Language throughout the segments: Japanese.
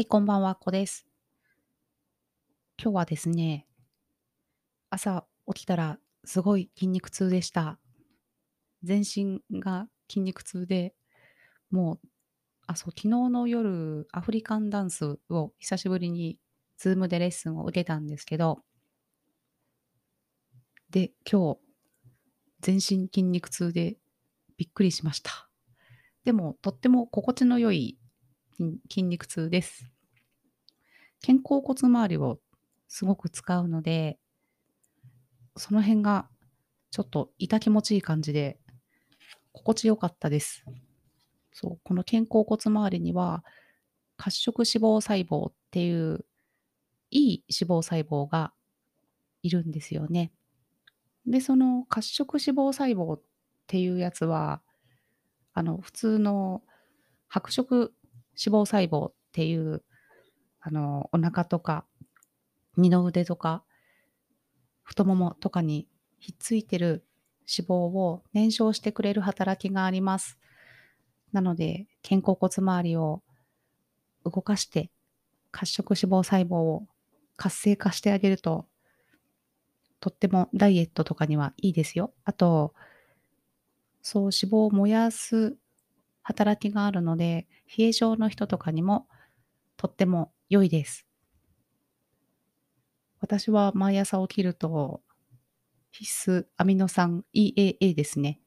はい、こんばんは、こです。今日はですね、朝起きたらすごい筋肉痛でした。全身が筋肉痛で、もう、あ、そう、昨日の夜、アフリカンダンスを久しぶりに Zoom でレッスンを受けたんですけど、で、今日、全身筋肉痛でびっくりしました。でも、とっても心地の良い筋肉痛です。肩甲骨周りをすごく使うので、その辺がちょっと痛気持ちいい感じで、心地よかったです。そう、この肩甲骨周りには、褐色脂肪細胞っていういい脂肪細胞がいるんですよね。で、その褐色脂肪細胞っていうやつは、あの、普通の白色脂肪細胞っていうあの、お腹とか、二の腕とか、太ももとかにひっついてる脂肪を燃焼してくれる働きがあります。なので、肩甲骨周りを動かして、褐色脂肪細胞を活性化してあげると、とってもダイエットとかにはいいですよ。あと、そう脂肪を燃やす働きがあるので、冷え症の人とかにもとっても良いです。私は毎朝起きると必須アミノ酸 EAA ですね。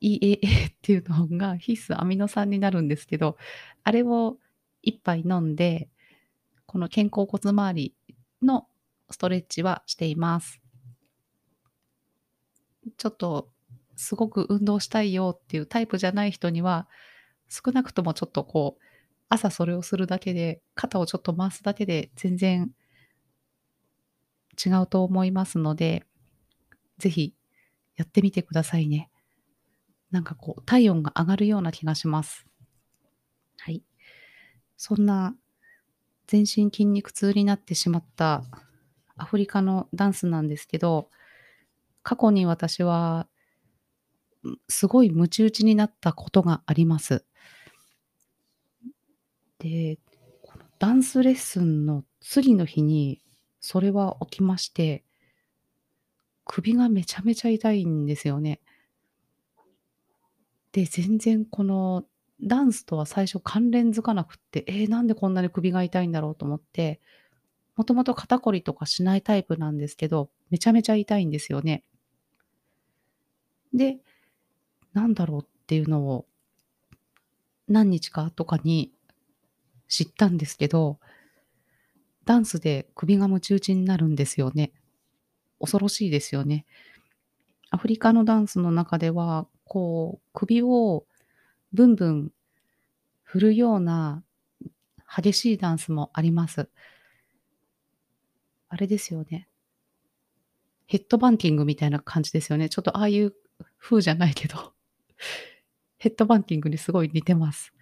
EAA っていうのが必須アミノ酸になるんですけど、あれを1杯飲んで、この肩甲骨周りのストレッチはしています。ちょっとすごく運動したいよっていうタイプじゃない人には、少なくともちょっとこう、朝それをするだけで、肩をちょっと回すだけで全然違うと思いますので、ぜひやってみてくださいね。なんかこう、体温が上がるような気がします。はい。そんな全身筋肉痛になってしまったアフリカのダンスなんですけど、過去に私はすごいムチ打ちになったことがあります。で、このダンスレッスンの次の日にそれは起きまして、首がめちゃめちゃ痛いんですよね。で、全然このダンスとは最初関連づかなくって、えー、なんでこんなに首が痛いんだろうと思って、もともと肩こりとかしないタイプなんですけど、めちゃめちゃ痛いんですよね。で、なんだろうっていうのを何日か後かに知ったんですけど、ダンスで首がムチ打ちになるんですよね。恐ろしいですよね。アフリカのダンスの中では、こう、首をブンブン振るような激しいダンスもあります。あれですよね。ヘッドバンキングみたいな感じですよね。ちょっとああいう風じゃないけど、ヘッドバンキングにすごい似てます。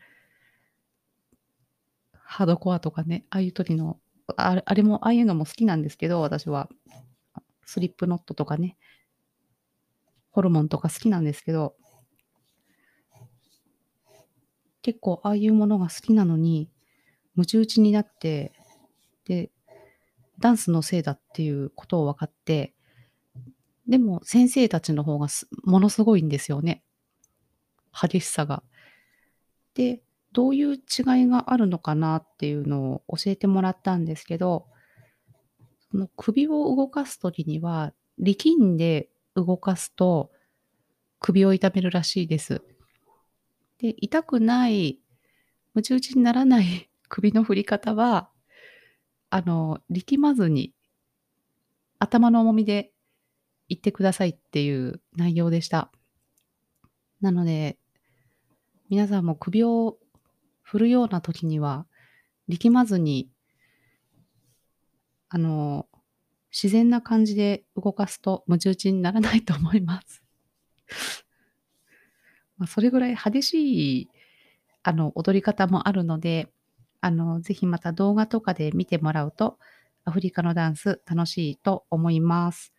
ハードコアとかね、ああいう時の、あれあれも、ああいうのも好きなんですけど、私は。スリップノットとかね、ホルモンとか好きなんですけど、結構ああいうものが好きなのに、むち打ちになって、で、ダンスのせいだっていうことを分かって、でも先生たちの方がものすごいんですよね。激しさが。で、どういう違いがあるのかなっていうのを教えてもらったんですけど、その首を動かすときには、力んで動かすと首を痛めるらしいです。で、痛くない、むち打ちにならない 首の振り方は、あの、力まずに頭の重みで言ってくださいっていう内容でした。なので、皆さんも首を振るような時には、力まずに、あの、自然な感じで動かすとむち打ちにならないと思います。まあ、それぐらい激しい、あの、踊り方もあるので、あの、ぜひまた動画とかで見てもらうと、アフリカのダンス楽しいと思います。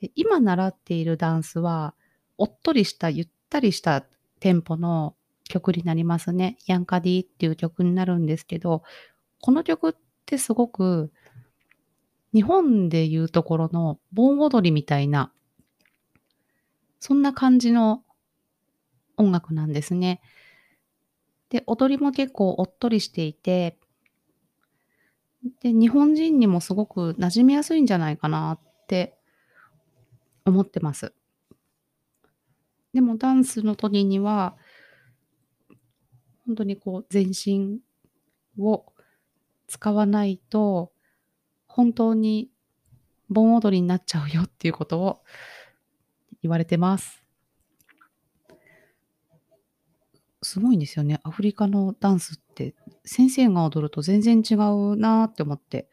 で今習っているダンスは、おっとりしたゆったりしたテンポの曲になりますね。ヤンカディっていう曲になるんですけど、この曲ってすごく、日本でいうところの盆踊りみたいな、そんな感じの音楽なんですね。で、踊りも結構おっとりしていて、で、日本人にもすごく馴染みやすいんじゃないかなって思ってます。でもダンスの時には、本当にこう全身を使わないと、本当に盆踊りになっちゃうよっていうことを言われてます。すごいんですよね。アフリカのダンスって、先生が踊ると全然違うなって思って。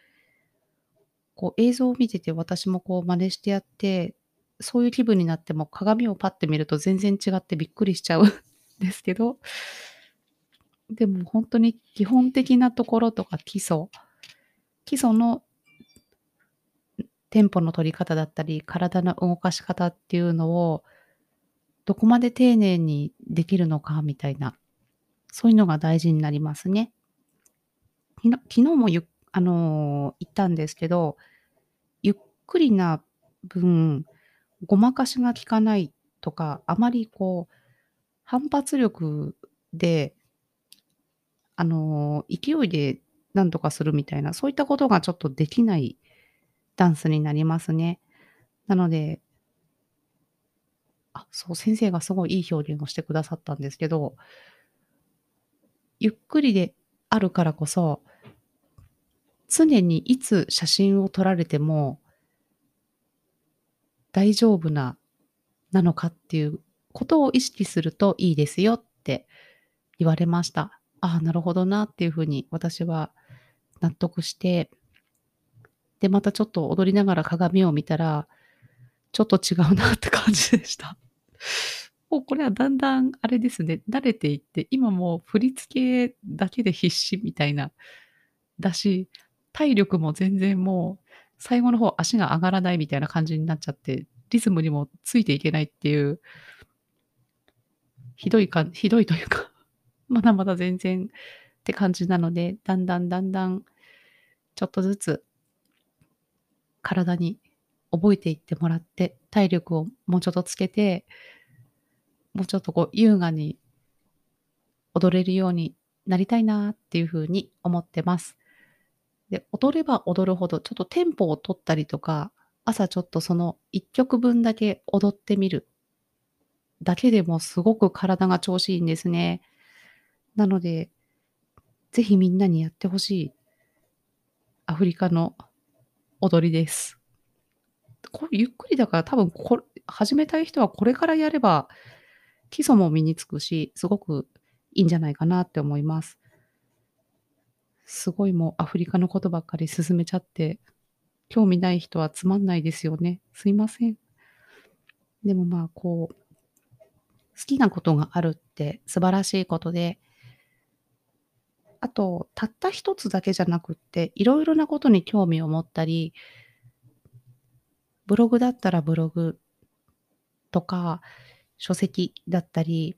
こう映像を見てて私もこう真似してやって、そういう気分になっても鏡をパッて見ると全然違ってびっくりしちゃうんですけど、でも本当に基本的なところとか基礎、基礎のテンポの取り方だったり、体の動かし方っていうのを、どこまで丁寧にできるのかみたいな、そういうのが大事になりますね。昨日もゆあのー、言ったんですけど、ゆっくりな分、ごまかしが効かないとか、あまりこう、反発力で、あの、勢いで何とかするみたいな、そういったことがちょっとできないダンスになりますね。なので、あ、そう、先生がすごいいい表現をしてくださったんですけど、ゆっくりであるからこそ、常にいつ写真を撮られても大丈夫な、なのかっていうことを意識するといいですよって言われました。ああ、なるほどなっていうふうに私は納得して、で、またちょっと踊りながら鏡を見たら、ちょっと違うなって感じでした。もうこれはだんだんあれですね、慣れていって、今もう振り付けだけで必死みたいな、だし、体力も全然もう、最後の方足が上がらないみたいな感じになっちゃって、リズムにもついていけないっていう、ひどいか、ひどいというかまだまだ全然って感じなので、だんだんだんだん、ちょっとずつ、体に覚えていってもらって、体力をもうちょっとつけて、もうちょっとこう優雅に踊れるようになりたいなっていうふうに思ってます。で、踊れば踊るほど、ちょっとテンポを取ったりとか、朝ちょっとその1曲分だけ踊ってみるだけでもすごく体が調子いいんですね。なので、ぜひみんなにやってほしいアフリカの踊りです。こゆっくりだから多分こ始めたい人はこれからやれば基礎も身につくし、すごくいいんじゃないかなって思います。すごいもうアフリカのことばっかり進めちゃって、興味ない人はつまんないですよね。すいません。でもまあこう、好きなことがあるって素晴らしいことで、あと、たった一つだけじゃなくって、いろいろなことに興味を持ったり、ブログだったらブログとか、書籍だったり、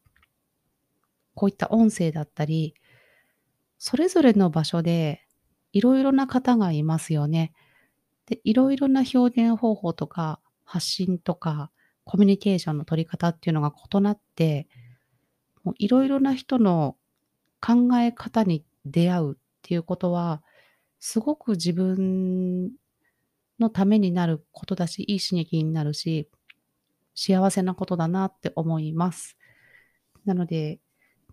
こういった音声だったり、それぞれの場所でいろいろな方がいますよね。で、いろいろな表現方法とか発信とかコミュニケーションの取り方っていうのが異なって、いろいろな人の考え方に出会うっていうことは、すごく自分のためになることだし、いい刺激になるし、幸せなことだなって思います。なので、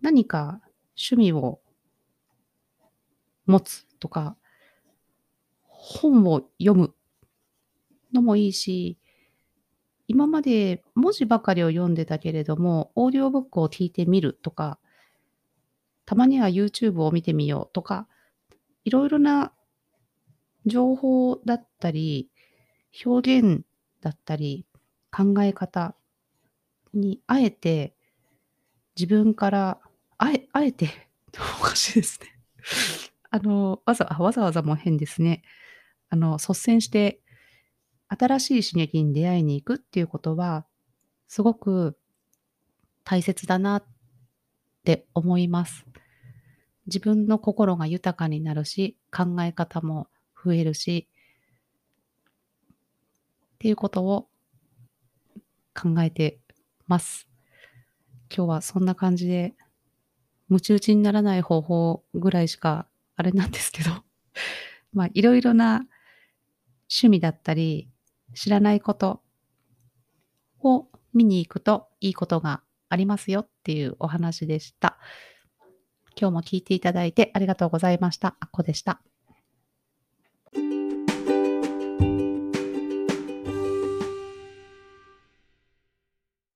何か趣味を持つとか、本を読むのもいいし、今まで文字ばかりを読んでたけれども、オーディオブックを聞いてみるとか、たまには YouTube を見てみようとか、いろいろな情報だったり、表現だったり、考え方にあえて自分からあえあえて おかしいですね。あの、わざわざわざも変ですね。あの、率先して新しい刺激に出会いに行くっていうことは、すごく大切だなっって思います。自分の心が豊かになるし、考え方も増えるし、っていうことを考えてます。今日はそんな感じで、ムチ打ちにならない方法ぐらいしかあれなんですけど、まあいろいろな趣味だったり、知らないことを見に行くといいことがありますよっていうお話でした。今日も聞いていただいてありがとうございました。あっこでした。